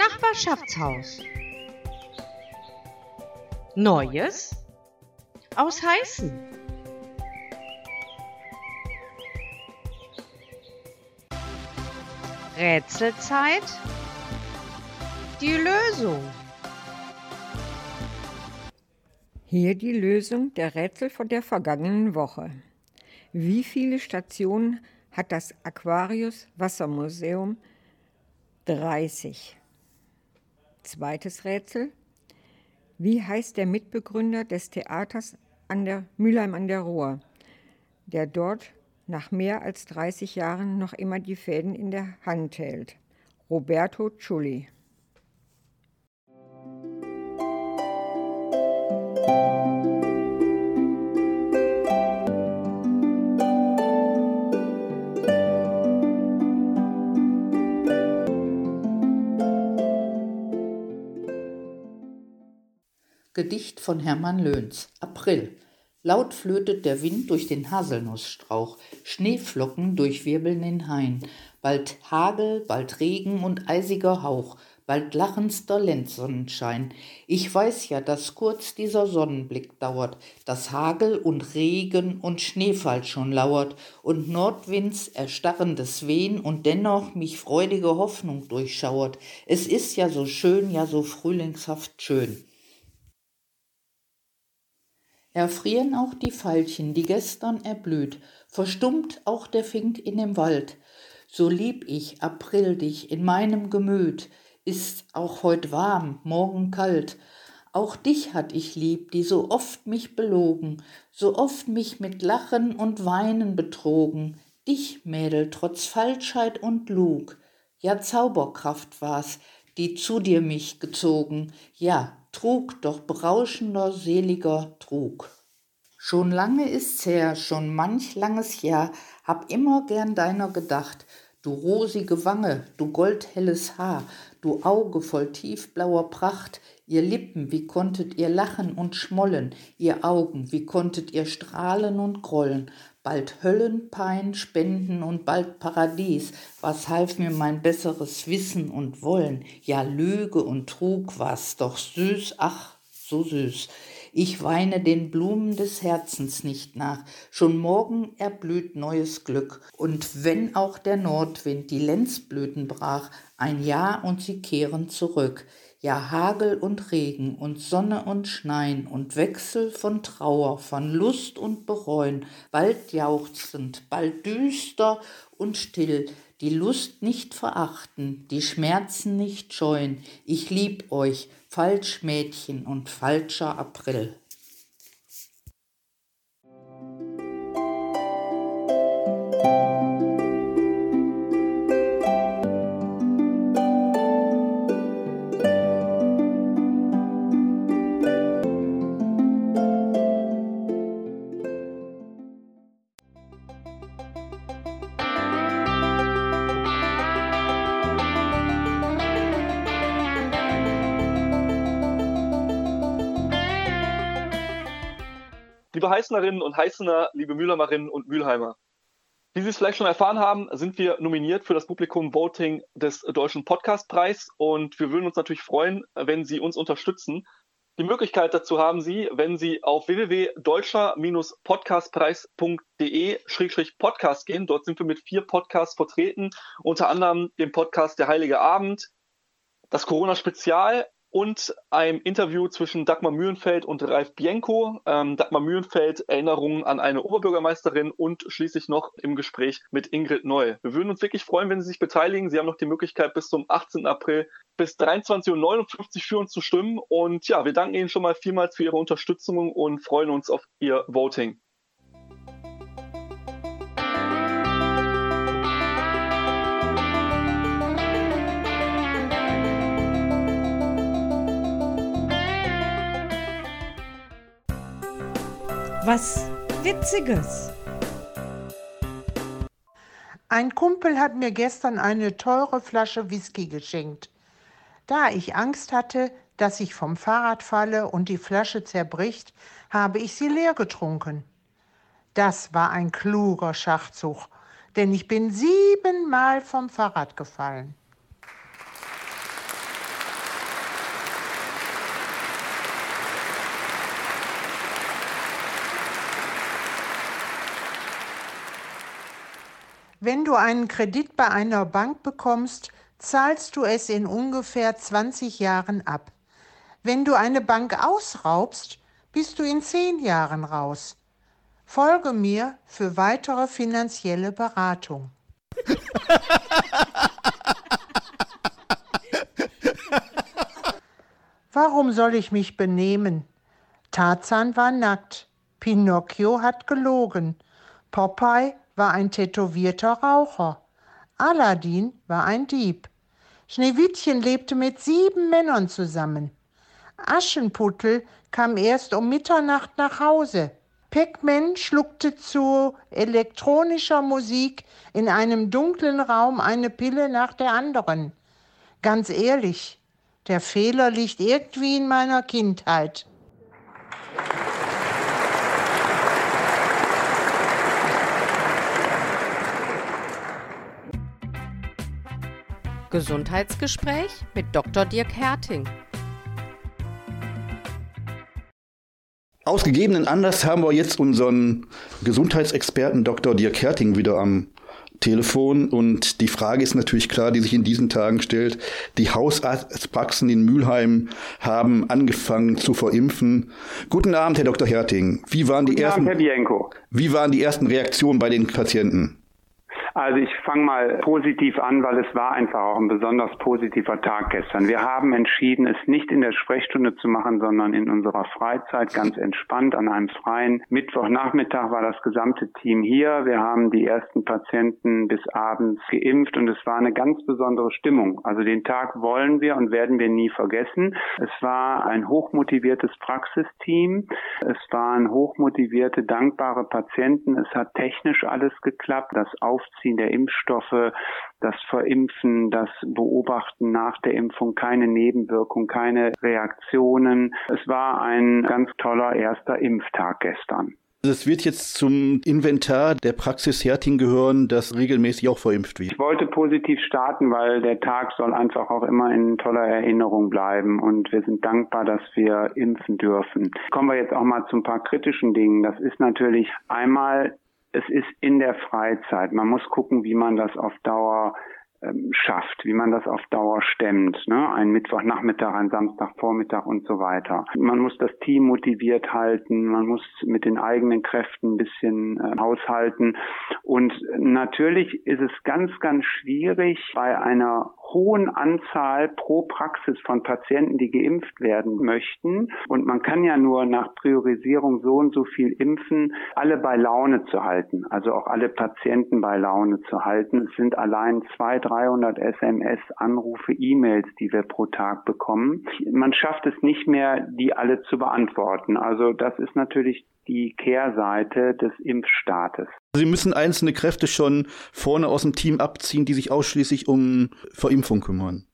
Nachbarschaftshaus. Neues aus Heißen. Rätselzeit. Die Lösung. Hier die Lösung der Rätsel von der vergangenen Woche. Wie viele Stationen hat das Aquarius Wassermuseum? 30. Zweites Rätsel. Wie heißt der Mitbegründer des Theaters an der Mülheim an der Ruhr, der dort nach mehr als 30 Jahren noch immer die Fäden in der Hand hält? Roberto Ciulli. Gedicht von Hermann Löhns. April. Laut flötet der Wind durch den Haselnussstrauch, Schneeflocken durchwirbeln den Hain, bald Hagel, bald Regen und eisiger Hauch, bald lachendster Lendsonnenschein. Ich weiß ja, dass kurz dieser Sonnenblick dauert, dass Hagel und Regen und Schneefall schon lauert und Nordwinds erstarrendes Wehen und dennoch mich freudige Hoffnung durchschauert. Es ist ja so schön, ja so frühlingshaft schön. Erfrieren auch die Veilchen, die gestern erblüht, verstummt auch der Fink in dem Wald. So lieb ich, April, dich in meinem Gemüt, ist auch heut warm, morgen kalt. Auch dich hatt ich lieb, die so oft mich belogen, so oft mich mit Lachen und Weinen betrogen. Dich, Mädel, trotz Falschheit und Lug. Ja, Zauberkraft war's, die zu dir mich gezogen. Ja, trug, doch berauschender, seliger Trug. Schon lange ist's her, schon manch langes Jahr, hab immer gern deiner gedacht, du rosige Wange, du goldhelles Haar, du Auge voll tiefblauer Pracht, ihr Lippen, wie konntet ihr lachen und schmollen, ihr Augen, wie konntet ihr strahlen und grollen, bald Höllenpein spenden und bald Paradies, was half mir mein besseres Wissen und Wollen, ja Lüge und Trug war's doch süß, ach, so süß. Ich weine den Blumen des Herzens nicht nach, schon morgen erblüht neues Glück, und wenn auch der Nordwind die Lenzblüten brach, ein Jahr und sie kehren zurück, ja Hagel und Regen und Sonne und Schneien und Wechsel von Trauer, von Lust und Bereuen, bald jauchzend, bald düster und still, die Lust nicht verachten, die Schmerzen nicht scheuen, ich lieb euch, Falschmädchen und falscher April. Liebe Heißnerinnen und Heißener, liebe Mülheimerinnen und Mülheimer. Wie Sie es vielleicht schon erfahren haben, sind wir nominiert für das Publikum Voting des Deutschen Podcastpreis und wir würden uns natürlich freuen, wenn Sie uns unterstützen. Die Möglichkeit dazu haben Sie, wenn Sie auf www.deutscher-podcastpreis.de-podcast gehen. Dort sind wir mit vier Podcasts vertreten, unter anderem dem Podcast Der Heilige Abend, das Corona-Spezial, und ein Interview zwischen Dagmar Mühlenfeld und Ralf Bienko. Ähm, Dagmar Mühlenfeld Erinnerungen an eine Oberbürgermeisterin und schließlich noch im Gespräch mit Ingrid Neu. Wir würden uns wirklich freuen, wenn Sie sich beteiligen. Sie haben noch die Möglichkeit bis zum 18. April bis 23.59 Uhr für uns zu stimmen. Und ja, wir danken Ihnen schon mal vielmals für Ihre Unterstützung und freuen uns auf Ihr Voting. Was Witziges. Ein Kumpel hat mir gestern eine teure Flasche Whisky geschenkt. Da ich Angst hatte, dass ich vom Fahrrad falle und die Flasche zerbricht, habe ich sie leer getrunken. Das war ein kluger Schachzug, denn ich bin siebenmal vom Fahrrad gefallen. Wenn du einen Kredit bei einer Bank bekommst, zahlst du es in ungefähr 20 Jahren ab. Wenn du eine Bank ausraubst, bist du in 10 Jahren raus. Folge mir für weitere finanzielle Beratung. Warum soll ich mich benehmen? Tarzan war nackt, Pinocchio hat gelogen, Popeye war ein tätowierter Raucher, Aladdin war ein Dieb, Schneewittchen lebte mit sieben Männern zusammen, Aschenputtel kam erst um Mitternacht nach Hause, Pac-Man schluckte zu elektronischer Musik in einem dunklen Raum eine Pille nach der anderen. Ganz ehrlich, der Fehler liegt irgendwie in meiner Kindheit. Gesundheitsgespräch mit Dr. Dirk Herting. Aus gegebenen Anlass haben wir jetzt unseren Gesundheitsexperten Dr. Dirk Herting wieder am Telefon. Und die Frage ist natürlich klar, die sich in diesen Tagen stellt. Die Hausarztpraxen in Mülheim haben angefangen zu verimpfen. Guten Abend, Herr Dr. Herting. Wie waren Guten die ersten, Abend, Herr Bienko. wie waren die ersten Reaktionen bei den Patienten? Also ich fange mal positiv an, weil es war einfach auch ein besonders positiver Tag gestern. Wir haben entschieden, es nicht in der Sprechstunde zu machen, sondern in unserer Freizeit ganz entspannt an einem freien Mittwochnachmittag war das gesamte Team hier. Wir haben die ersten Patienten bis abends geimpft und es war eine ganz besondere Stimmung. Also den Tag wollen wir und werden wir nie vergessen. Es war ein hochmotiviertes Praxisteam. Es waren hochmotivierte, dankbare Patienten. Es hat technisch alles geklappt. Das Aufziehen Nachvollziehen der Impfstoffe, das Verimpfen, das Beobachten nach der Impfung, keine Nebenwirkung, keine Reaktionen. Es war ein ganz toller erster Impftag gestern. Es wird jetzt zum Inventar der Praxis Herting gehören, das regelmäßig auch verimpft wird. Ich wollte positiv starten, weil der Tag soll einfach auch immer in toller Erinnerung bleiben und wir sind dankbar, dass wir impfen dürfen. Kommen wir jetzt auch mal zu ein paar kritischen Dingen. Das ist natürlich einmal es ist in der Freizeit. Man muss gucken, wie man das auf Dauer ähm, schafft, wie man das auf Dauer stemmt. Ne? Ein Mittwochnachmittag, ein Samstagvormittag und so weiter. Man muss das Team motiviert halten, man muss mit den eigenen Kräften ein bisschen äh, haushalten. Und natürlich ist es ganz, ganz schwierig bei einer hohen Anzahl pro Praxis von Patienten, die geimpft werden möchten. Und man kann ja nur nach Priorisierung so und so viel impfen, alle bei Laune zu halten, also auch alle Patienten bei Laune zu halten. Es sind allein 200, 300 SMS, Anrufe, E-Mails, die wir pro Tag bekommen. Man schafft es nicht mehr, die alle zu beantworten. Also das ist natürlich die Kehrseite des Impfstaates. Sie müssen einzelne Kräfte schon vorne aus dem Team abziehen, die sich ausschließlich um Verimpfung kümmern.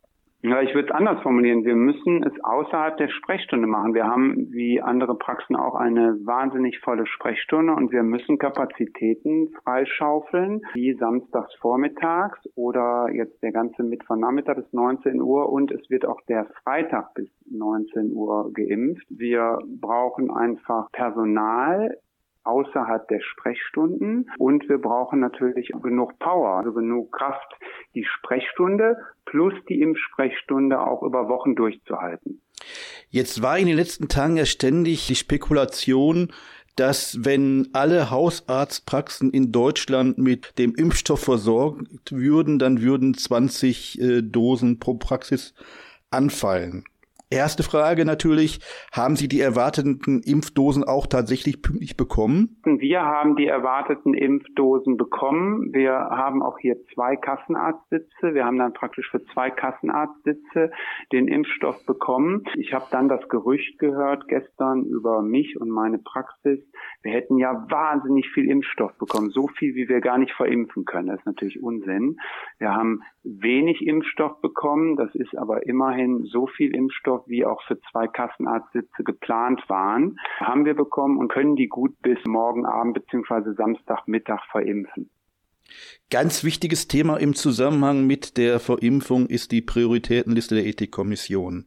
Ja, ich würde es anders formulieren. Wir müssen es außerhalb der Sprechstunde machen. Wir haben wie andere Praxen auch eine wahnsinnig volle Sprechstunde und wir müssen Kapazitäten freischaufeln, wie samstags vormittags oder jetzt der ganze Mittwochnachmittag bis 19 Uhr und es wird auch der Freitag bis 19 Uhr geimpft. Wir brauchen einfach Personal außerhalb der Sprechstunden und wir brauchen natürlich genug Power, also genug Kraft, die Sprechstunde plus die Impfsprechstunde auch über Wochen durchzuhalten. Jetzt war in den letzten Tagen ja ständig die Spekulation, dass wenn alle Hausarztpraxen in Deutschland mit dem Impfstoff versorgt würden, dann würden 20 äh, Dosen pro Praxis anfallen. Erste Frage natürlich, haben Sie die erwarteten Impfdosen auch tatsächlich pünktlich bekommen? Wir haben die erwarteten Impfdosen bekommen. Wir haben auch hier zwei Kassenarztsitze. Wir haben dann praktisch für zwei Kassenarztsitze den Impfstoff bekommen. Ich habe dann das Gerücht gehört gestern über mich und meine Praxis. Wir hätten ja wahnsinnig viel Impfstoff bekommen, so viel, wie wir gar nicht verimpfen können. Das ist natürlich Unsinn. Wir haben wenig Impfstoff bekommen. Das ist aber immerhin so viel Impfstoff, wie auch für zwei Kassenarztsitze geplant waren, haben wir bekommen und können die gut bis morgen Abend bzw. Samstagmittag verimpfen. Ganz wichtiges Thema im Zusammenhang mit der Verimpfung ist die Prioritätenliste der Ethikkommission.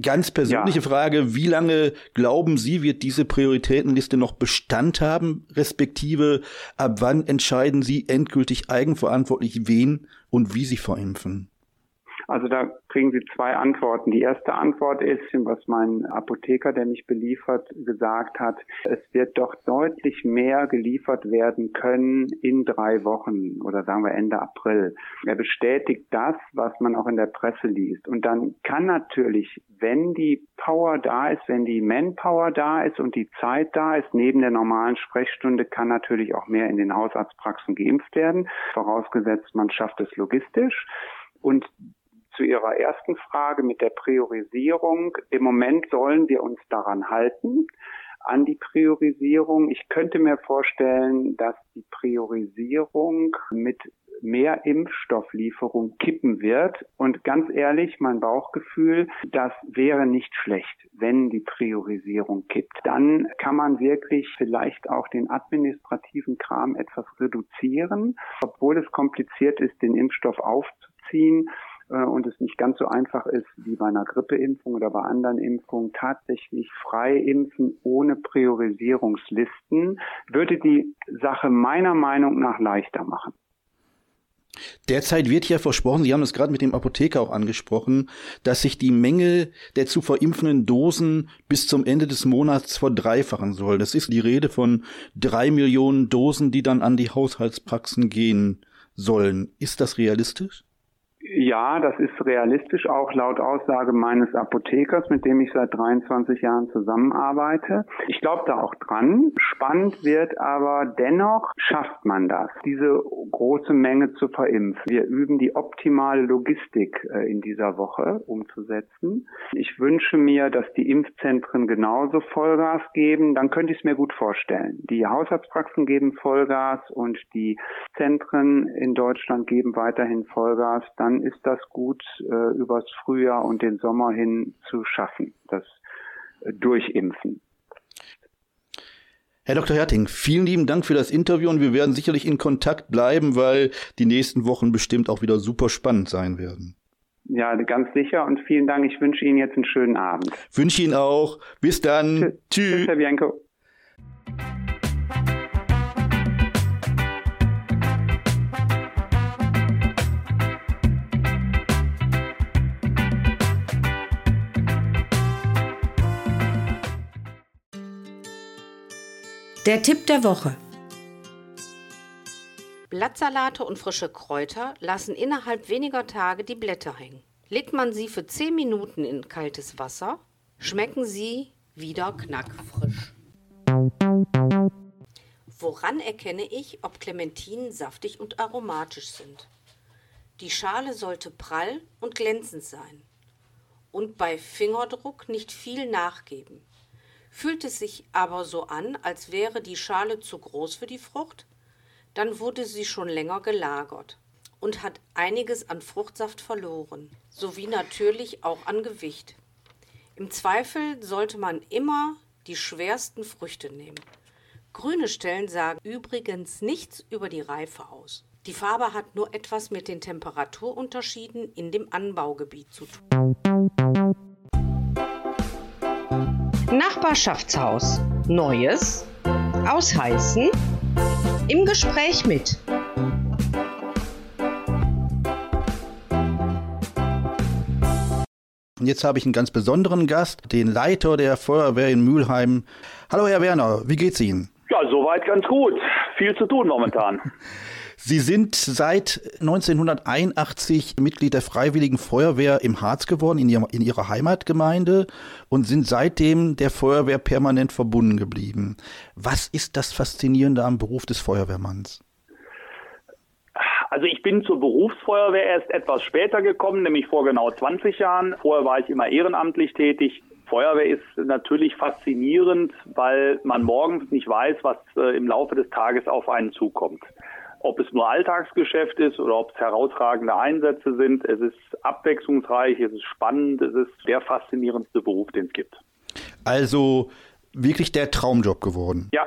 Ganz persönliche ja. Frage, wie lange glauben Sie, wird diese Prioritätenliste noch Bestand haben, respektive ab wann entscheiden Sie endgültig eigenverantwortlich, wen und wie Sie verimpfen? Also da kriegen Sie zwei Antworten. Die erste Antwort ist, was mein Apotheker, der mich beliefert, gesagt hat, es wird doch deutlich mehr geliefert werden können in drei Wochen oder sagen wir Ende April. Er bestätigt das, was man auch in der Presse liest. Und dann kann natürlich, wenn die Power da ist, wenn die Manpower da ist und die Zeit da ist, neben der normalen Sprechstunde kann natürlich auch mehr in den Hausarztpraxen geimpft werden, vorausgesetzt man schafft es logistisch. Und zu Ihrer ersten Frage mit der Priorisierung. Im Moment sollen wir uns daran halten, an die Priorisierung. Ich könnte mir vorstellen, dass die Priorisierung mit mehr Impfstofflieferung kippen wird. Und ganz ehrlich, mein Bauchgefühl, das wäre nicht schlecht, wenn die Priorisierung kippt. Dann kann man wirklich vielleicht auch den administrativen Kram etwas reduzieren, obwohl es kompliziert ist, den Impfstoff aufzuziehen und es nicht ganz so einfach ist wie bei einer Grippeimpfung oder bei anderen Impfungen tatsächlich frei impfen ohne Priorisierungslisten, würde die Sache meiner Meinung nach leichter machen. Derzeit wird ja versprochen, Sie haben es gerade mit dem Apotheker auch angesprochen, dass sich die Menge der zu verimpfenden Dosen bis zum Ende des Monats verdreifachen soll. Das ist die Rede von drei Millionen Dosen, die dann an die Haushaltspraxen gehen sollen. Ist das realistisch? Ja, das ist realistisch, auch laut Aussage meines Apothekers, mit dem ich seit 23 Jahren zusammenarbeite. Ich glaube da auch dran. Spannend wird aber dennoch, schafft man das, diese große Menge zu verimpfen. Wir üben die optimale Logistik äh, in dieser Woche umzusetzen. Ich wünsche mir, dass die Impfzentren genauso Vollgas geben. Dann könnte ich es mir gut vorstellen. Die Hausarztpraxen geben Vollgas und die Zentren in Deutschland geben weiterhin Vollgas. Dann ist das gut äh, übers Frühjahr und den Sommer hin zu schaffen, das äh, Durchimpfen. Herr Dr. Herting, vielen lieben Dank für das Interview und wir werden sicherlich in Kontakt bleiben, weil die nächsten Wochen bestimmt auch wieder super spannend sein werden. Ja, ganz sicher und vielen Dank. Ich wünsche Ihnen jetzt einen schönen Abend. Wünsche Ihnen auch. Bis dann. Tschüss. Tschüss, Herr Bianco. Der Tipp der Woche. Blattsalate und frische Kräuter lassen innerhalb weniger Tage die Blätter hängen. Legt man sie für 10 Minuten in kaltes Wasser, schmecken sie wieder knackfrisch. Woran erkenne ich, ob Clementinen saftig und aromatisch sind? Die Schale sollte prall und glänzend sein und bei Fingerdruck nicht viel nachgeben. Fühlt es sich aber so an, als wäre die Schale zu groß für die Frucht, dann wurde sie schon länger gelagert und hat einiges an Fruchtsaft verloren, sowie natürlich auch an Gewicht. Im Zweifel sollte man immer die schwersten Früchte nehmen. Grüne Stellen sagen übrigens nichts über die Reife aus. Die Farbe hat nur etwas mit den Temperaturunterschieden in dem Anbaugebiet zu tun. Nachbarschaftshaus. Neues. Ausheißen. Im Gespräch mit. Und jetzt habe ich einen ganz besonderen Gast, den Leiter der Feuerwehr in Mülheim. Hallo Herr Werner, wie geht's Ihnen? Ja, soweit ganz gut. Viel zu tun momentan. Sie sind seit 1981 Mitglied der Freiwilligen Feuerwehr im Harz geworden, in, ihrer, in ihrer Heimatgemeinde und sind seitdem der Feuerwehr permanent verbunden geblieben. Was ist das Faszinierende am Beruf des Feuerwehrmanns? Also ich bin zur Berufsfeuerwehr erst etwas später gekommen, nämlich vor genau 20 Jahren. Vorher war ich immer ehrenamtlich tätig. Feuerwehr ist natürlich faszinierend, weil man morgens nicht weiß, was äh, im Laufe des Tages auf einen zukommt ob es nur Alltagsgeschäft ist oder ob es herausragende Einsätze sind. Es ist abwechslungsreich, es ist spannend, es ist der faszinierendste Beruf, den es gibt. Also wirklich der Traumjob geworden. Ja.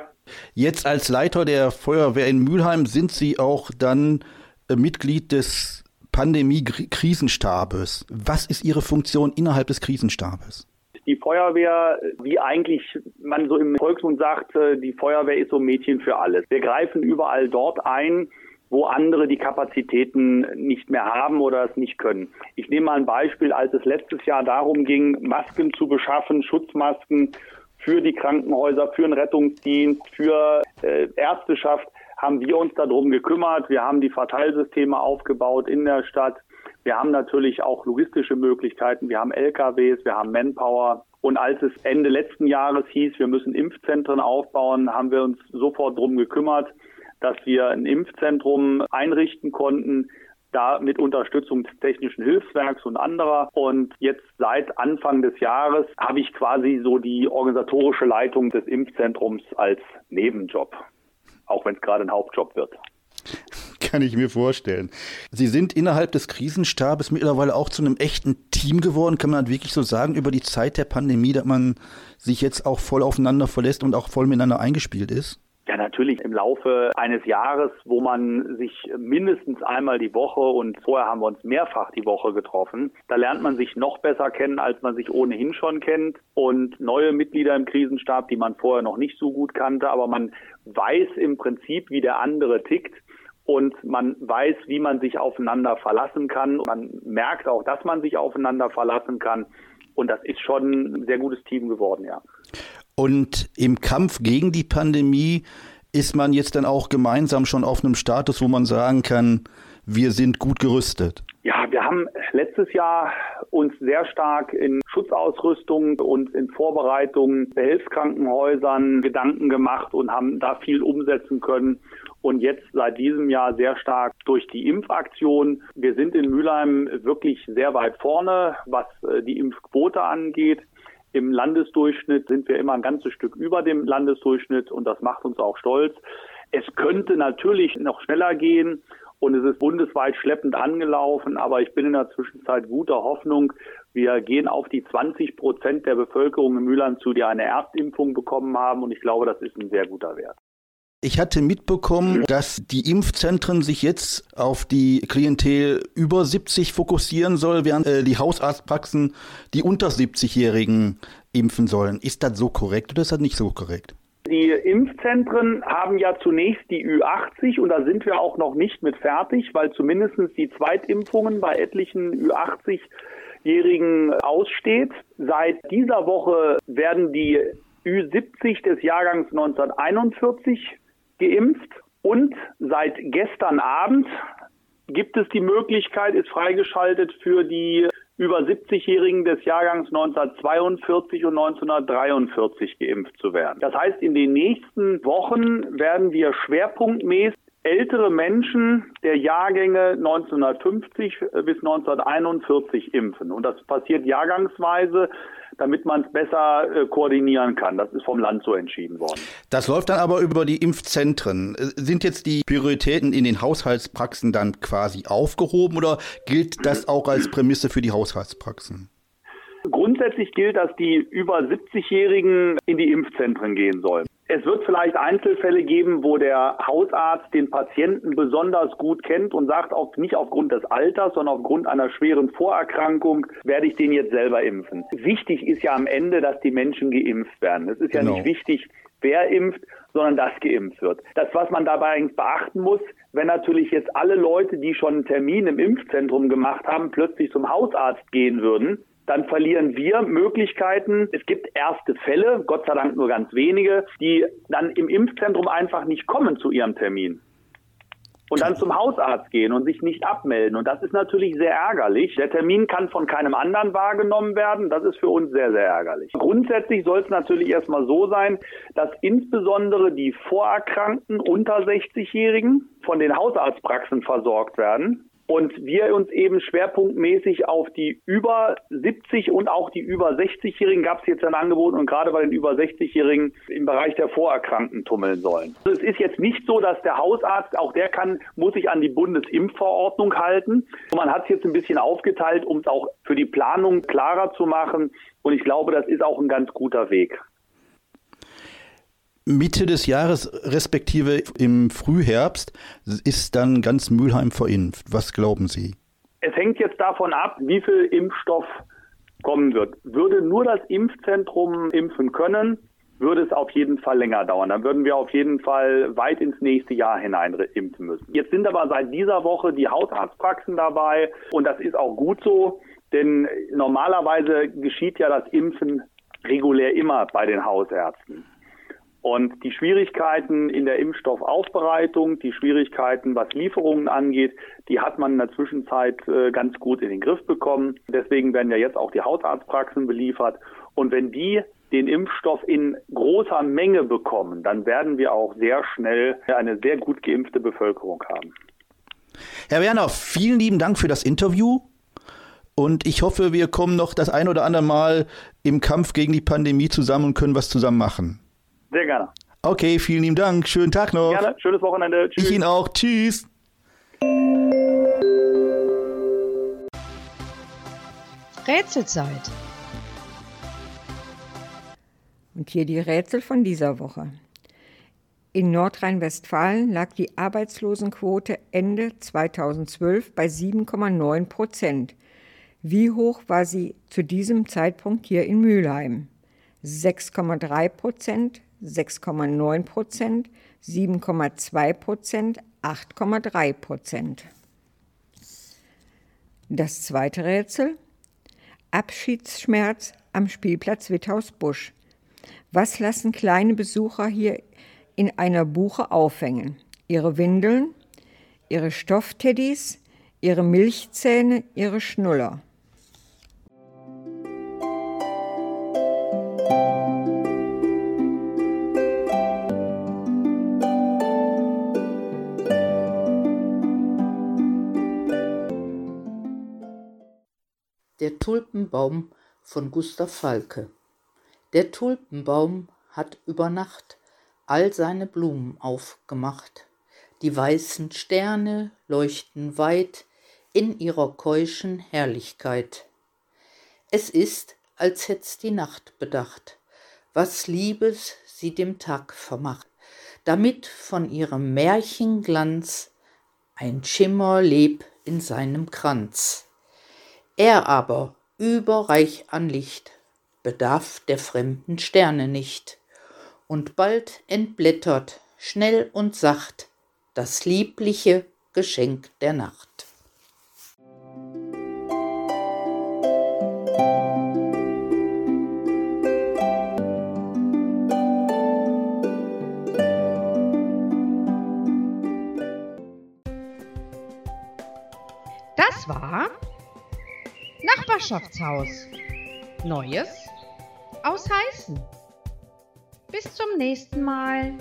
Jetzt als Leiter der Feuerwehr in Mülheim sind Sie auch dann äh, Mitglied des Pandemie-Krisenstabes. Was ist Ihre Funktion innerhalb des Krisenstabes? Die Feuerwehr, wie eigentlich man so im Volksmund sagt, äh, die Feuerwehr ist so ein Mädchen für alles. Wir greifen überall dort ein, wo andere die Kapazitäten nicht mehr haben oder es nicht können. Ich nehme mal ein Beispiel, als es letztes Jahr darum ging, Masken zu beschaffen, Schutzmasken für die Krankenhäuser, für den Rettungsdienst, für äh, Ärzteschaft, haben wir uns darum gekümmert. Wir haben die Verteilsysteme aufgebaut in der Stadt. Wir haben natürlich auch logistische Möglichkeiten. Wir haben LKWs, wir haben Manpower. Und als es Ende letzten Jahres hieß, wir müssen Impfzentren aufbauen, haben wir uns sofort darum gekümmert, dass wir ein Impfzentrum einrichten konnten, da mit Unterstützung des Technischen Hilfswerks und anderer. Und jetzt seit Anfang des Jahres habe ich quasi so die organisatorische Leitung des Impfzentrums als Nebenjob, auch wenn es gerade ein Hauptjob wird. Kann ich mir vorstellen. Sie sind innerhalb des Krisenstabes mittlerweile auch zu einem echten Team geworden, kann man wirklich so sagen, über die Zeit der Pandemie, dass man sich jetzt auch voll aufeinander verlässt und auch voll miteinander eingespielt ist? Ja, natürlich im Laufe eines Jahres, wo man sich mindestens einmal die Woche und vorher haben wir uns mehrfach die Woche getroffen, da lernt man sich noch besser kennen, als man sich ohnehin schon kennt und neue Mitglieder im Krisenstab, die man vorher noch nicht so gut kannte, aber man weiß im Prinzip, wie der andere tickt und man weiß, wie man sich aufeinander verlassen kann. Man merkt auch, dass man sich aufeinander verlassen kann. Und das ist schon ein sehr gutes Team geworden, ja. Und im Kampf gegen die Pandemie ist man jetzt dann auch gemeinsam schon auf einem Status, wo man sagen kann, wir sind gut gerüstet. Ja, wir haben letztes Jahr uns sehr stark in Schutzausrüstung und in Vorbereitungen bei Hilfskrankenhäusern Gedanken gemacht und haben da viel umsetzen können. Und jetzt seit diesem Jahr sehr stark durch die Impfaktion. Wir sind in Mülheim wirklich sehr weit vorne, was äh, die Impfquote angeht. Im Landesdurchschnitt sind wir immer ein ganzes Stück über dem Landesdurchschnitt und das macht uns auch stolz. Es könnte natürlich noch schneller gehen und es ist bundesweit schleppend angelaufen, aber ich bin in der Zwischenzeit guter Hoffnung. Wir gehen auf die 20 Prozent der Bevölkerung in Mülheim zu, die eine Erstimpfung bekommen haben und ich glaube, das ist ein sehr guter Wert. Ich hatte mitbekommen, dass die Impfzentren sich jetzt auf die Klientel über 70 fokussieren soll, während äh, die Hausarztpraxen die unter 70-Jährigen impfen sollen. Ist das so korrekt oder ist das nicht so korrekt? Die Impfzentren haben ja zunächst die Ü80 und da sind wir auch noch nicht mit fertig, weil zumindest die Zweitimpfungen bei etlichen Ü80-Jährigen aussteht. Seit dieser Woche werden die Ü70 des Jahrgangs 1941 geimpft und seit gestern Abend gibt es die Möglichkeit, ist freigeschaltet für die über 70-Jährigen des Jahrgangs 1942 und 1943 geimpft zu werden. Das heißt, in den nächsten Wochen werden wir schwerpunktmäßig ältere Menschen der Jahrgänge 1950 bis 1941 impfen. Und das passiert jahrgangsweise damit man es besser äh, koordinieren kann. Das ist vom Land so entschieden worden. Das läuft dann aber über die Impfzentren. Äh, sind jetzt die Prioritäten in den Haushaltspraxen dann quasi aufgehoben oder gilt das auch als Prämisse für die Haushaltspraxen? Grundsätzlich gilt, dass die über 70-Jährigen in die Impfzentren gehen sollen. Es wird vielleicht Einzelfälle geben, wo der Hausarzt den Patienten besonders gut kennt und sagt, auch nicht aufgrund des Alters, sondern aufgrund einer schweren Vorerkrankung werde ich den jetzt selber impfen. Wichtig ist ja am Ende, dass die Menschen geimpft werden. Es ist ja genau. nicht wichtig, wer impft, sondern dass geimpft wird. Das, was man dabei eigentlich beachten muss, wenn natürlich jetzt alle Leute, die schon einen Termin im Impfzentrum gemacht haben, plötzlich zum Hausarzt gehen würden, dann verlieren wir Möglichkeiten. Es gibt erste Fälle, Gott sei Dank nur ganz wenige, die dann im Impfzentrum einfach nicht kommen zu ihrem Termin und dann zum Hausarzt gehen und sich nicht abmelden. Und das ist natürlich sehr ärgerlich. Der Termin kann von keinem anderen wahrgenommen werden. Das ist für uns sehr, sehr ärgerlich. Grundsätzlich soll es natürlich erstmal so sein, dass insbesondere die Vorerkrankten unter 60-Jährigen von den Hausarztpraxen versorgt werden und wir uns eben schwerpunktmäßig auf die über 70 und auch die über 60-Jährigen gab es jetzt ein Angebot und gerade bei den über 60-Jährigen im Bereich der Vorerkrankten tummeln sollen. Also es ist jetzt nicht so, dass der Hausarzt, auch der kann, muss sich an die Bundesimpfverordnung halten. Man hat es jetzt ein bisschen aufgeteilt, um es auch für die Planung klarer zu machen. Und ich glaube, das ist auch ein ganz guter Weg. Mitte des Jahres, respektive im Frühherbst, ist dann ganz Mülheim verimpft. Was glauben Sie? Es hängt jetzt davon ab, wie viel Impfstoff kommen wird. Würde nur das Impfzentrum impfen können, würde es auf jeden Fall länger dauern. Dann würden wir auf jeden Fall weit ins nächste Jahr hinein impfen müssen. Jetzt sind aber seit dieser Woche die Hausarztpraxen dabei und das ist auch gut so, denn normalerweise geschieht ja das Impfen regulär immer bei den Hausärzten. Und die Schwierigkeiten in der Impfstoffaufbereitung, die Schwierigkeiten, was Lieferungen angeht, die hat man in der Zwischenzeit äh, ganz gut in den Griff bekommen. Deswegen werden ja jetzt auch die Hausarztpraxen beliefert. Und wenn die den Impfstoff in großer Menge bekommen, dann werden wir auch sehr schnell eine sehr gut geimpfte Bevölkerung haben. Herr Werner, vielen lieben Dank für das Interview. Und ich hoffe, wir kommen noch das ein oder andere Mal im Kampf gegen die Pandemie zusammen und können was zusammen machen. Sehr gerne. Okay, vielen lieben Dank. Schönen Tag noch. Gerne. Schönes Wochenende. Tschüss. Ich Ihnen auch. Tschüss. Rätselzeit. Und hier die Rätsel von dieser Woche. In Nordrhein-Westfalen lag die Arbeitslosenquote Ende 2012 bei 7,9 Prozent. Wie hoch war sie zu diesem Zeitpunkt hier in Mülheim? 6,3 Prozent, 6,9 Prozent, 7,2 Prozent, 8,3 Prozent. Das zweite Rätsel. Abschiedsschmerz am Spielplatz Witthaus-Busch. Was lassen kleine Besucher hier in einer Buche aufhängen? Ihre Windeln, ihre Stoffteddys, ihre Milchzähne, ihre Schnuller. Der Tulpenbaum von Gustav Falke der Tulpenbaum hat über Nacht all seine Blumen aufgemacht. Die weißen Sterne leuchten weit in ihrer keuschen Herrlichkeit. Es ist, als hätt's die Nacht bedacht, was Liebes sie dem Tag vermacht, damit von ihrem Märchenglanz ein Schimmer leb in seinem Kranz. Er aber, überreich an Licht, bedarf der fremden Sterne nicht. Und bald entblättert, schnell und sacht, das liebliche Geschenk der Nacht. Das war Nachbarschaftshaus. Neues aus Heißen. Bis zum nächsten Mal.